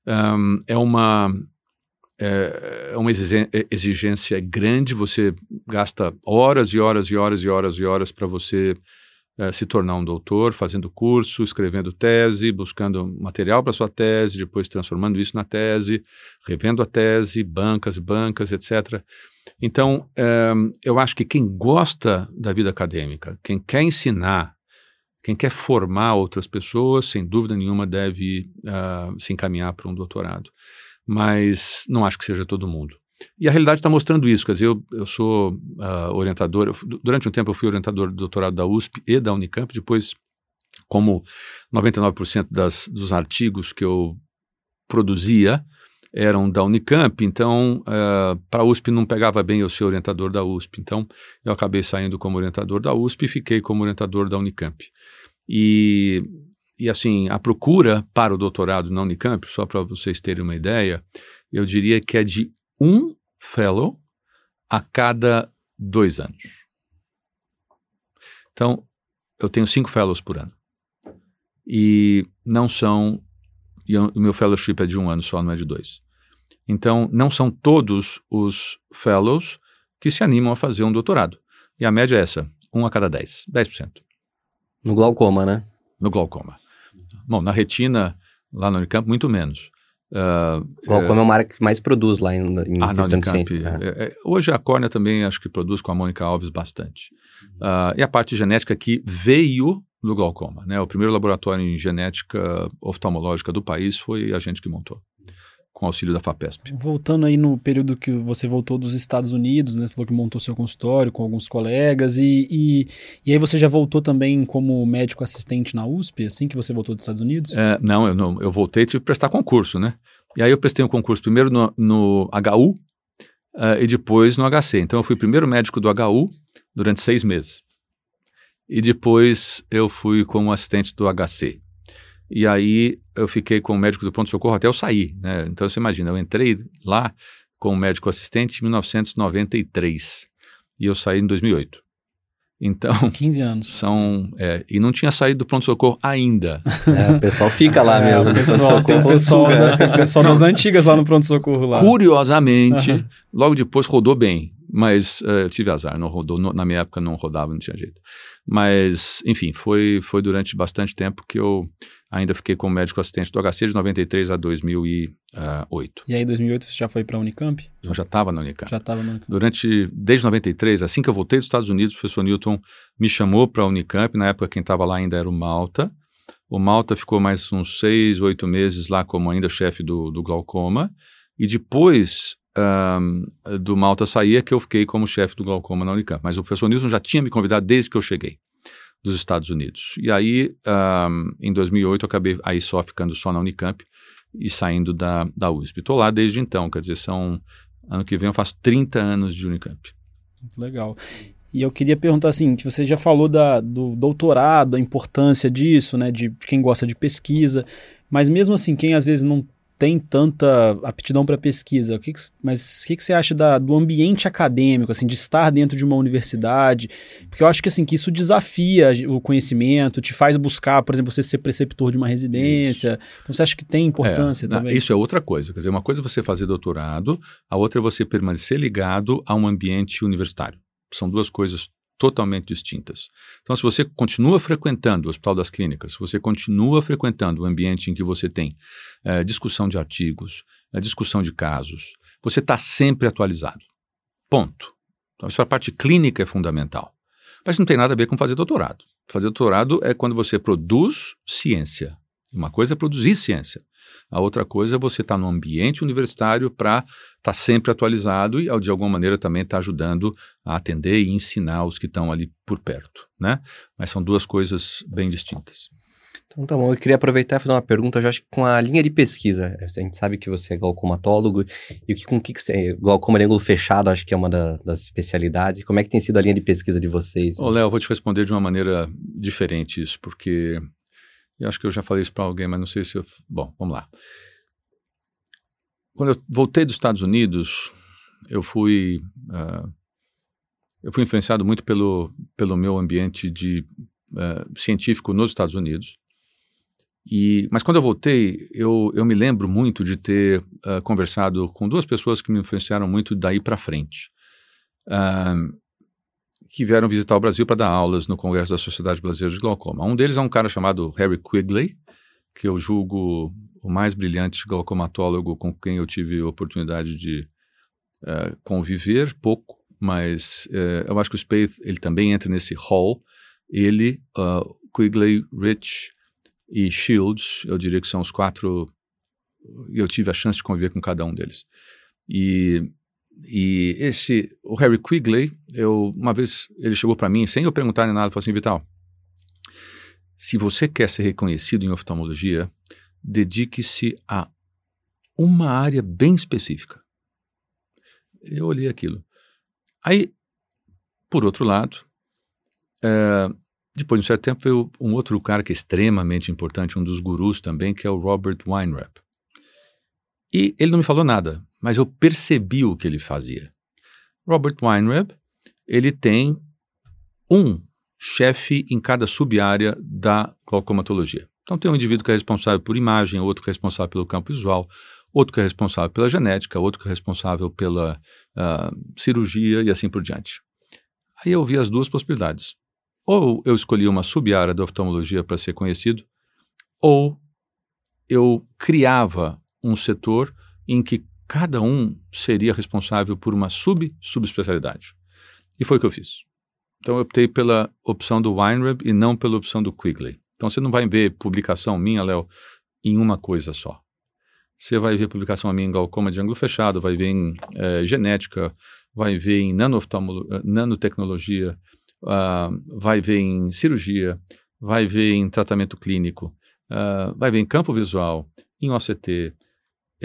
Um, é uma é, é uma exigência grande, você gasta horas e horas e horas e horas e horas para você é, se tornar um doutor, fazendo curso, escrevendo tese, buscando material para sua tese, depois transformando isso na tese, revendo a tese, bancas, bancas, etc. Então, é, eu acho que quem gosta da vida acadêmica, quem quer ensinar, quem quer formar outras pessoas, sem dúvida nenhuma, deve uh, se encaminhar para um doutorado. Mas não acho que seja todo mundo. E a realidade está mostrando isso. Quer dizer, eu, eu sou uh, orientador, eu, durante um tempo eu fui orientador do doutorado da USP e da Unicamp, depois, como 99% das, dos artigos que eu produzia, eram da Unicamp, então uh, eh, para a USP não pegava bem eu ser orientador da USP. Então eu acabei saindo como orientador da USP e fiquei como orientador da Unicamp. E, e assim, a procura para o doutorado na Unicamp, só para vocês terem uma ideia, eu diria que é de um fellow a cada dois anos. Então, eu tenho cinco fellows por ano. E não são. E o meu fellowship é de um ano só, não é de dois. Então, não são todos os fellows que se animam a fazer um doutorado. E a média é essa, um a cada dez, 10%. No glaucoma, né? No glaucoma. Bom, na retina, lá no Unicamp, muito menos. Uh, glaucoma é, é uma área que mais produz lá em, em ah, questão de ciência. É. É, é, hoje a córnea também acho que produz com a Mônica Alves bastante. Uh, e a parte genética que veio do glaucoma. Né? O primeiro laboratório em genética oftalmológica do país foi a gente que montou com auxílio da FAPESP. Voltando aí no período que você voltou dos Estados Unidos, né? Você falou que montou seu consultório com alguns colegas e, e, e aí você já voltou também como médico assistente na USP, assim que você voltou dos Estados Unidos? É, não, eu não, eu voltei e tive que prestar concurso, né? E aí eu prestei um concurso primeiro no, no HU uh, eh, e depois no HC. Então eu fui primeiro médico do HU durante seis meses. E depois eu fui como assistente do HC. E aí eu fiquei com o médico do pronto-socorro até eu sair, né? Então você imagina, eu entrei lá como médico assistente em 1993 e eu saí em 2008. Então. 15 anos. São. É, e não tinha saído do pronto-socorro ainda. É, o pessoal fica lá é, mesmo. O pessoal, tem o pessoal, da, tem o pessoal das antigas lá no pronto-socorro lá. Curiosamente, uhum. logo depois rodou bem. Mas uh, eu tive azar, não rodou. No, na minha época não rodava, não tinha jeito. Mas, enfim, foi, foi durante bastante tempo que eu ainda fiquei como médico assistente do HC de 93 a 2008. E aí, em 2008, você já foi para a Unicamp? Eu já estava na Unicamp. Já estava na Unicamp. Durante, desde 93, assim que eu voltei dos Estados Unidos, o professor Newton me chamou para a Unicamp. Na época, quem estava lá ainda era o Malta. O Malta ficou mais uns seis, oito meses lá como ainda chefe do, do glaucoma. E depois um, do Malta saía que eu fiquei como chefe do glaucoma na Unicamp. Mas o professor Newton já tinha me convidado desde que eu cheguei dos Estados Unidos. E aí, um, em 2008, eu acabei aí só ficando só na Unicamp e saindo da, da USP. Estou lá desde então, quer dizer, são ano que vem eu faço 30 anos de Unicamp. Legal. E eu queria perguntar assim, que você já falou da, do doutorado, a importância disso, né, de quem gosta de pesquisa, mas mesmo assim, quem às vezes não tem tanta aptidão para pesquisa, o que que, mas o que, que você acha da, do ambiente acadêmico, assim, de estar dentro de uma universidade? Porque eu acho que assim que isso desafia o conhecimento, te faz buscar, por exemplo, você ser preceptor de uma residência. Isso. Então você acha que tem importância é, também? Isso é outra coisa. Quer dizer, uma coisa é você fazer doutorado, a outra é você permanecer ligado a um ambiente universitário. São duas coisas totalmente distintas. Então, se você continua frequentando o Hospital das Clínicas, se você continua frequentando o ambiente em que você tem é, discussão de artigos, é, discussão de casos, você está sempre atualizado. Ponto. Então, isso a parte clínica é fundamental. Mas não tem nada a ver com fazer doutorado. Fazer doutorado é quando você produz ciência. Uma coisa é produzir ciência. A outra coisa é você estar tá no ambiente universitário para estar tá sempre atualizado e, de alguma maneira, também estar tá ajudando a atender e ensinar os que estão ali por perto, né? Mas são duas coisas bem distintas. Então tá bom, eu queria aproveitar e fazer uma pergunta, já acho que com a linha de pesquisa. A gente sabe que você é glaucomatólogo, e o que, com o que você. Glaucoma de ângulo fechado, acho que é uma da, das especialidades. Como é que tem sido a linha de pesquisa de vocês? Ô, Léo, vou te responder de uma maneira diferente isso, porque eu acho que eu já falei isso para alguém, mas não sei se eu. Bom, vamos lá. Quando eu voltei dos Estados Unidos, eu fui. Uh, eu fui influenciado muito pelo, pelo meu ambiente de uh, científico nos Estados Unidos. E, mas quando eu voltei, eu, eu me lembro muito de ter uh, conversado com duas pessoas que me influenciaram muito daí para frente. Uh, que vieram visitar o Brasil para dar aulas no Congresso da Sociedade Brasileira de Glaucoma. Um deles é um cara chamado Harry Quigley, que eu julgo o mais brilhante glaucomatólogo com quem eu tive a oportunidade de uh, conviver, pouco, mas uh, eu acho que o Spaeth ele também entra nesse hall. Ele, uh, Quigley, Rich e Shields, eu diria que são os quatro. Eu tive a chance de conviver com cada um deles. E e esse, o Harry Quigley, eu, uma vez ele chegou para mim, sem eu perguntar nem nada, falou assim, Vital, se você quer ser reconhecido em oftalmologia, dedique-se a uma área bem específica. Eu olhei aquilo. Aí, por outro lado, é, depois de um certo tempo veio um outro cara que é extremamente importante, um dos gurus também, que é o Robert Weinreb. E ele não me falou nada, mas eu percebi o que ele fazia. Robert Weinreb, ele tem um chefe em cada sub-área da glaucomatologia. Então tem um indivíduo que é responsável por imagem, outro que é responsável pelo campo visual, outro que é responsável pela genética, outro que é responsável pela uh, cirurgia e assim por diante. Aí eu vi as duas possibilidades. Ou eu escolhi uma sub-área da oftalmologia para ser conhecido, ou eu criava um setor em que cada um seria responsável por uma sub-subespecialidade. E foi o que eu fiz. Então eu optei pela opção do Weinreb e não pela opção do Quigley. Então você não vai ver publicação minha, Léo, em uma coisa só. Você vai ver publicação minha em glaucoma de ângulo fechado, vai ver em é, genética, vai ver em eh, nanotecnologia, uh, vai ver em cirurgia, vai ver em tratamento clínico, uh, vai ver em campo visual, em OCT,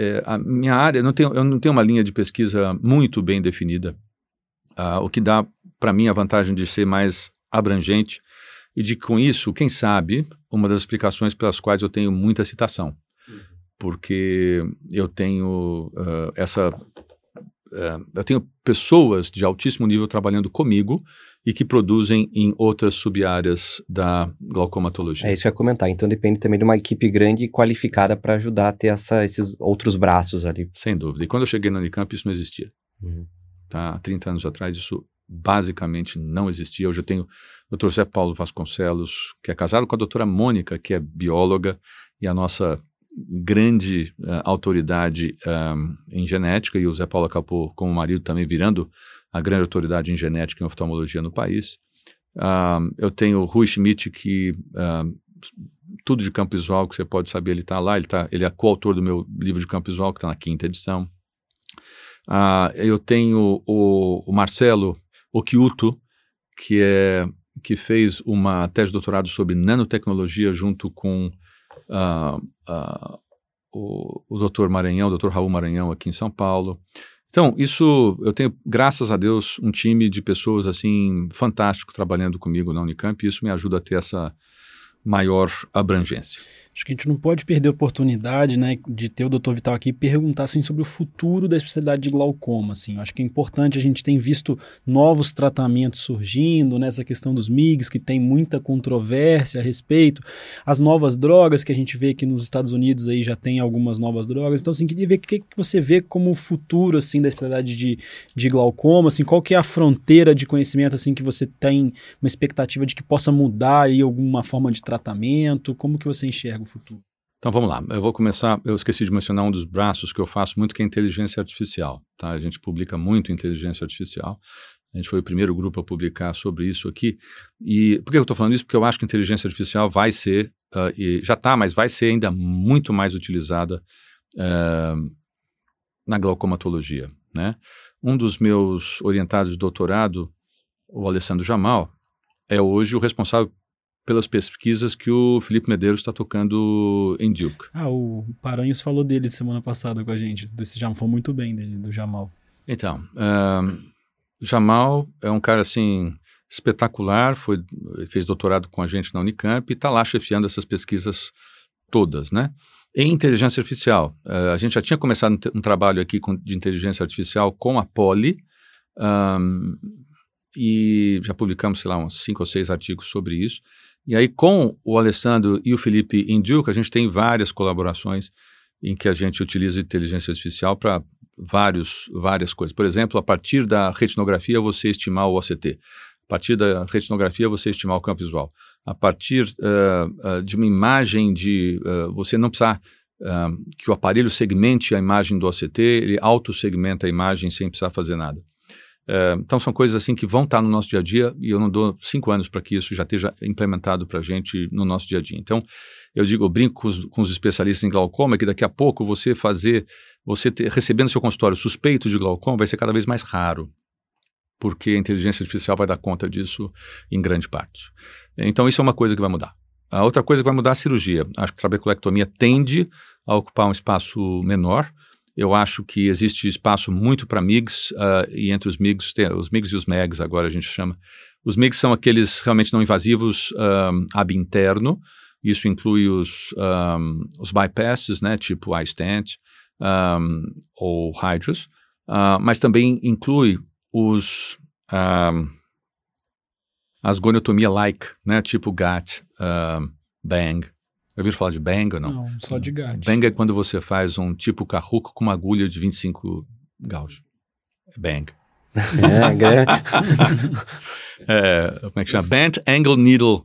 é, a minha área, não tenho, eu não tenho uma linha de pesquisa muito bem definida, uh, o que dá para mim a vantagem de ser mais abrangente e de com isso, quem sabe, uma das explicações pelas quais eu tenho muita citação, porque eu tenho uh, essa Uh, eu tenho pessoas de altíssimo nível trabalhando comigo e que produzem em outras sub-áreas da glaucomatologia. É isso que eu ia comentar. Então depende também de uma equipe grande e qualificada para ajudar a ter essa, esses outros braços ali. Sem dúvida. E quando eu cheguei na Unicamp, isso não existia. Uhum. Tá? Há 30 anos atrás, isso basicamente não existia. Hoje eu tenho o Dr. Zé Paulo Vasconcelos, que é casado com a doutora Mônica, que é bióloga, e a nossa grande uh, autoridade um, em genética, e o Zé Paulo acabou, como marido, também virando a grande autoridade em genética e oftalmologia no país. Uh, eu tenho o Rui Schmidt, que uh, tudo de campo visual que você pode saber, ele está lá, ele, tá, ele é coautor do meu livro de campo visual, que está na quinta edição. Uh, eu tenho o, o Marcelo Okiuto, que, é, que fez uma tese de doutorado sobre nanotecnologia junto com o, o doutor Maranhão, o doutor Raul Maranhão aqui em São Paulo. Então, isso, eu tenho, graças a Deus, um time de pessoas, assim, fantástico trabalhando comigo na Unicamp, e isso me ajuda a ter essa maior abrangência. Acho que a gente não pode perder a oportunidade, né, de ter o Dr. Vital aqui e perguntar assim, sobre o futuro da especialidade de glaucoma. Assim. acho que é importante, a gente tem visto novos tratamentos surgindo, nessa né, questão dos MIGs, que tem muita controvérsia a respeito, as novas drogas que a gente vê que nos Estados Unidos aí já tem algumas novas drogas. Então, assim, queria ver o que, que você vê como o futuro assim, da especialidade de, de glaucoma, assim, qual que é a fronteira de conhecimento assim que você tem uma expectativa de que possa mudar aí alguma forma de tratamento, como que você enxerga o futuro? Então vamos lá, eu vou começar, eu esqueci de mencionar um dos braços que eu faço muito, que é inteligência artificial, tá? A gente publica muito inteligência artificial, a gente foi o primeiro grupo a publicar sobre isso aqui, e por que eu estou falando isso? Porque eu acho que inteligência artificial vai ser, uh, e já está, mas vai ser ainda muito mais utilizada uh, na glaucomatologia, né? Um dos meus orientados de doutorado, o Alessandro Jamal, é hoje o responsável pelas pesquisas que o Felipe Medeiros está tocando em Duke. Ah, o Paranhos falou dele semana passada com a gente, desse Jamal, falou muito bem dele, do Jamal. Então, uh, Jamal é um cara assim espetacular, foi, fez doutorado com a gente na Unicamp e está lá chefiando essas pesquisas todas, né? Em inteligência artificial, uh, a gente já tinha começado um, um trabalho aqui com, de inteligência artificial com a Poli, um, e já publicamos, sei lá, uns cinco ou seis artigos sobre isso. E aí, com o Alessandro e o Felipe Induca, a gente tem várias colaborações em que a gente utiliza inteligência artificial para vários várias coisas. Por exemplo, a partir da retinografia, você estimar o OCT. A partir da retinografia, você estimar o campo visual. A partir uh, uh, de uma imagem de... Uh, você não precisar que o aparelho segmente a imagem do OCT, ele auto-segmenta a imagem sem precisar fazer nada. É, então são coisas assim que vão estar no nosso dia a dia e eu não dou cinco anos para que isso já esteja implementado para a gente no nosso dia a dia. Então eu digo, eu brinco com os, com os, especialistas em glaucoma que daqui a pouco você fazer, você ter, recebendo seu consultório suspeito de glaucoma vai ser cada vez mais raro, porque a inteligência artificial vai dar conta disso em grande parte. Então isso é uma coisa que vai mudar. A outra coisa que vai mudar é a cirurgia. Acho que a trabeculectomia tende a ocupar um espaço menor. Eu acho que existe espaço muito para MIGs, uh, e entre os MIGs, tem, os MIGs e os MEGs agora a gente chama. Os MIGs são aqueles realmente não invasivos um, ab interno, isso inclui os, um, os bypasses, né, tipo iStent um, ou Hydros, uh, mas também inclui os as goniotomia-like, né, tipo GAT, Bang, ouviram falar de bang ou não? Não, só de GAT. Bang é quando você faz um tipo carruco com uma agulha de 25 gauge. Bang. É, é, como é que chama? Bent Angle Needle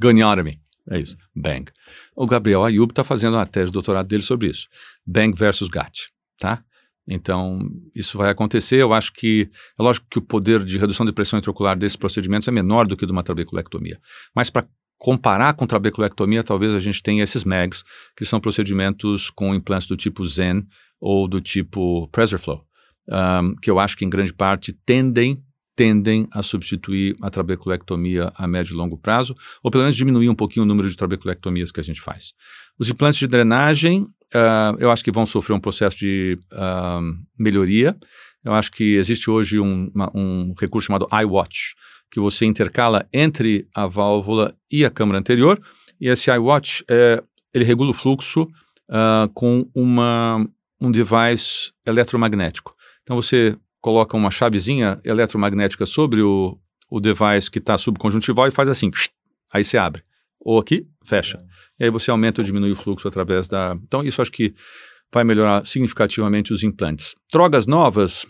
Goniotomy. É isso, Bang. O Gabriel Ayub está fazendo uma tese de doutorado dele sobre isso. Bang versus GAT, tá? Então, isso vai acontecer. Eu acho que, é lógico que o poder de redução de pressão intraocular desses procedimentos é menor do que de uma trabeculectomia. Mas para comparar com trabeculectomia, talvez a gente tenha esses MAGs, que são procedimentos com implantes do tipo Zen ou do tipo Preserflow, um, que eu acho que em grande parte tendem tendem a substituir a trabeculectomia a médio e longo prazo, ou pelo menos diminuir um pouquinho o número de trabeculectomias que a gente faz. Os implantes de drenagem, uh, eu acho que vão sofrer um processo de uh, melhoria. Eu acho que existe hoje um, uma, um recurso chamado iWatch, que você intercala entre a válvula e a câmara anterior, e esse iWatch, é, ele regula o fluxo uh, com uma, um device eletromagnético. Então você coloca uma chavezinha eletromagnética sobre o, o device que está subconjuntival e faz assim, aí você abre. Ou aqui, fecha. E aí você aumenta ou diminui o fluxo através da... Então isso acho que vai melhorar significativamente os implantes. Drogas novas,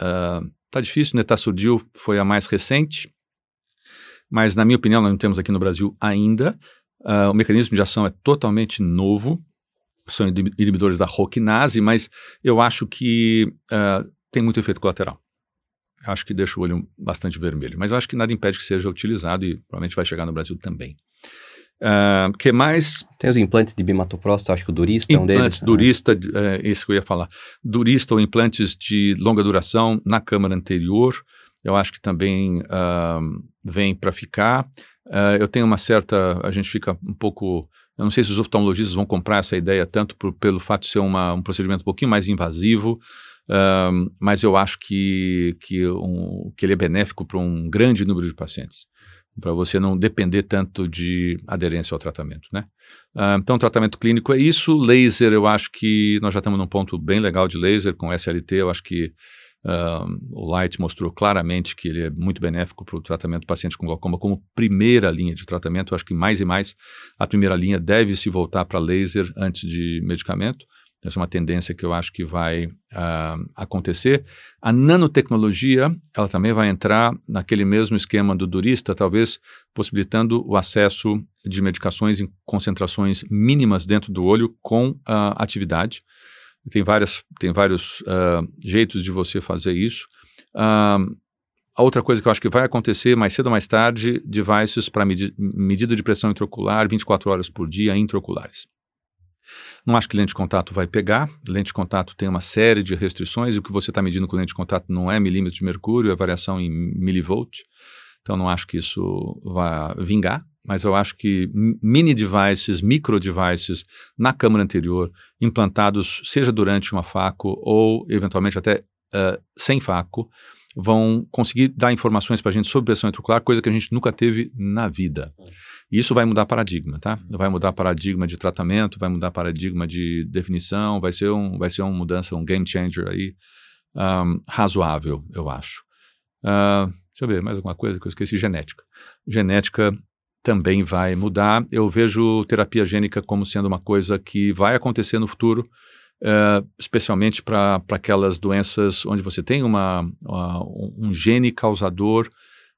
uh, tá difícil, Netasurdil foi a mais recente, mas na minha opinião nós não temos aqui no Brasil ainda. Uh, o mecanismo de ação é totalmente novo, são inibidores da roquinase, mas eu acho que uh, tem muito efeito colateral. Eu acho que deixa o olho bastante vermelho, mas eu acho que nada impede que seja utilizado e provavelmente vai chegar no Brasil também. Uh, que mais? Tem os implantes de bimatoprosta, acho que o Durista implantes, é um deles. Durista, é, isso que eu ia falar. Durista ou implantes de longa duração na câmara anterior, eu acho que também uh, vem para ficar. Uh, eu tenho uma certa. A gente fica um pouco. Eu não sei se os oftalmologistas vão comprar essa ideia tanto por, pelo fato de ser uma, um procedimento um pouquinho mais invasivo, uh, mas eu acho que, que, um, que ele é benéfico para um grande número de pacientes. para você não depender tanto de aderência ao tratamento, né? Uh, então, tratamento clínico é isso. Laser, eu acho que nós já estamos num ponto bem legal de laser com SLT. Eu acho que uh, o Light mostrou claramente que ele é muito benéfico para o tratamento de pacientes com glaucoma como primeira linha de tratamento. Eu acho que mais e mais a primeira linha deve se voltar para laser antes de medicamento. Essa é uma tendência que eu acho que vai uh, acontecer. A nanotecnologia, ela também vai entrar naquele mesmo esquema do durista, talvez possibilitando o acesso de medicações em concentrações mínimas dentro do olho com uh, atividade. Tem, várias, tem vários uh, jeitos de você fazer isso. a outra coisa que eu acho que vai acontecer mais cedo ou mais tarde, devices para medi medida de pressão intraocular 24 horas por dia intraoculares. Não acho que lente de contato vai pegar. Lente de contato tem uma série de restrições e o que você está medindo com lente de contato não é milímetro de mercúrio, é variação em milivolt. Então não acho que isso vai vingar, mas eu acho que mini devices, micro devices na câmara anterior, implantados seja durante uma faco ou eventualmente até uh, sem faco, vão conseguir dar informações para a gente sobre pressão intraocular, coisa que a gente nunca teve na vida. E isso vai mudar paradigma, tá? Vai mudar paradigma de tratamento, vai mudar paradigma de definição, vai ser, um, vai ser uma mudança, um game changer aí um, razoável, eu acho. Uh, deixa eu ver, mais alguma coisa que eu esqueci, genética. Genética também vai mudar. Eu vejo terapia gênica como sendo uma coisa que vai acontecer no futuro, uh, especialmente para aquelas doenças onde você tem uma, uh, um gene causador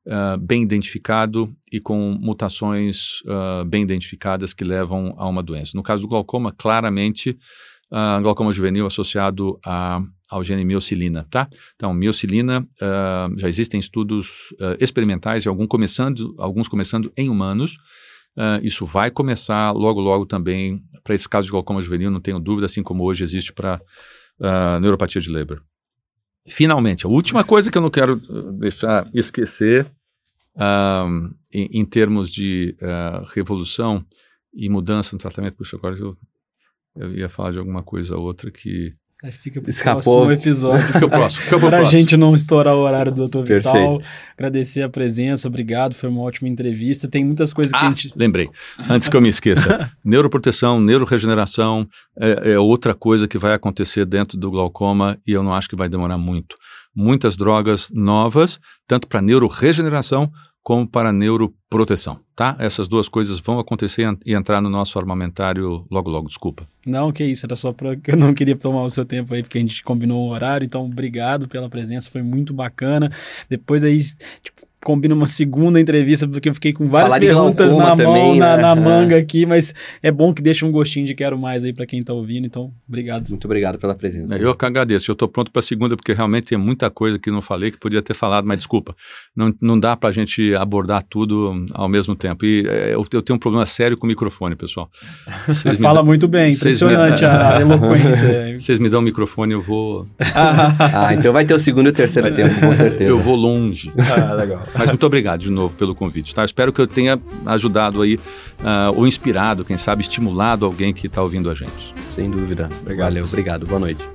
uh, bem identificado e com mutações uh, bem identificadas que levam a uma doença. No caso do glaucoma, claramente, uh, glaucoma juvenil associado a, ao gene miocilina, tá? Então, miocilina, uh, já existem estudos experimentais, e alguns começando, alguns começando em humanos, isso vai começar logo, logo também para esse caso de glaucoma juvenil, não tenho dúvida, assim como hoje existe para neuropatia de Leber. Finalmente, a última coisa que eu não quero deixar esquecer em, em, termos de uh, revolução e mudança no tratamento. Puxa, agora eu, eu ia falar de alguma coisa outra que. Aí fica pro Escapou. próximo episódio. Fica próximo. Para a gente não estourar o horário do Dr. Vital. Perfeito. Agradecer a presença, obrigado, foi uma ótima entrevista. Tem muitas coisas ah, que a gente. Lembrei, antes que eu me esqueça. neuroproteção, neuroregeneração é, é outra coisa que vai acontecer dentro do glaucoma e eu não acho que vai demorar muito. Muitas drogas novas, tanto para neuroregeneração como para neuroproteção, tá? Essas duas coisas vão acontecer e entrar no nosso armamentário logo, logo, desculpa. Não, que isso, era só porque eu não queria tomar o seu tempo aí, porque a gente combinou um horário, então obrigado pela presença, foi muito bacana. Depois aí, tipo, combina uma segunda entrevista, porque eu fiquei com várias Falar perguntas na também, mão, né? na, na, manga aqui, mas é bom que deixa um gostinho de quero mais aí para quem está ouvindo, então obrigado. Muito obrigado pela presença. Eu que agradeço, eu estou pronto para a segunda, porque realmente tem muita coisa que não falei, que podia ter falado, mas desculpa, não, não dá para a gente abordar tudo ao mesmo tempo. E é, eu, eu, tenho um problema sério com o microfone, pessoal. Fala dão, muito bem, impressionante me... a eloquência. Vocês me dão o microfone, eu vou... ah, então vai ter o segundo e o terceiro tempo, com certeza. Eu vou longe. Ah, legal. Mas muito obrigado de novo pelo convite, tá? Espero que eu tenha ajudado aí, uh, ou inspirado, quem sabe, estimulado alguém que está ouvindo a gente. Sem dúvida. Obrigado. Valeu, obrigado. Boa noite.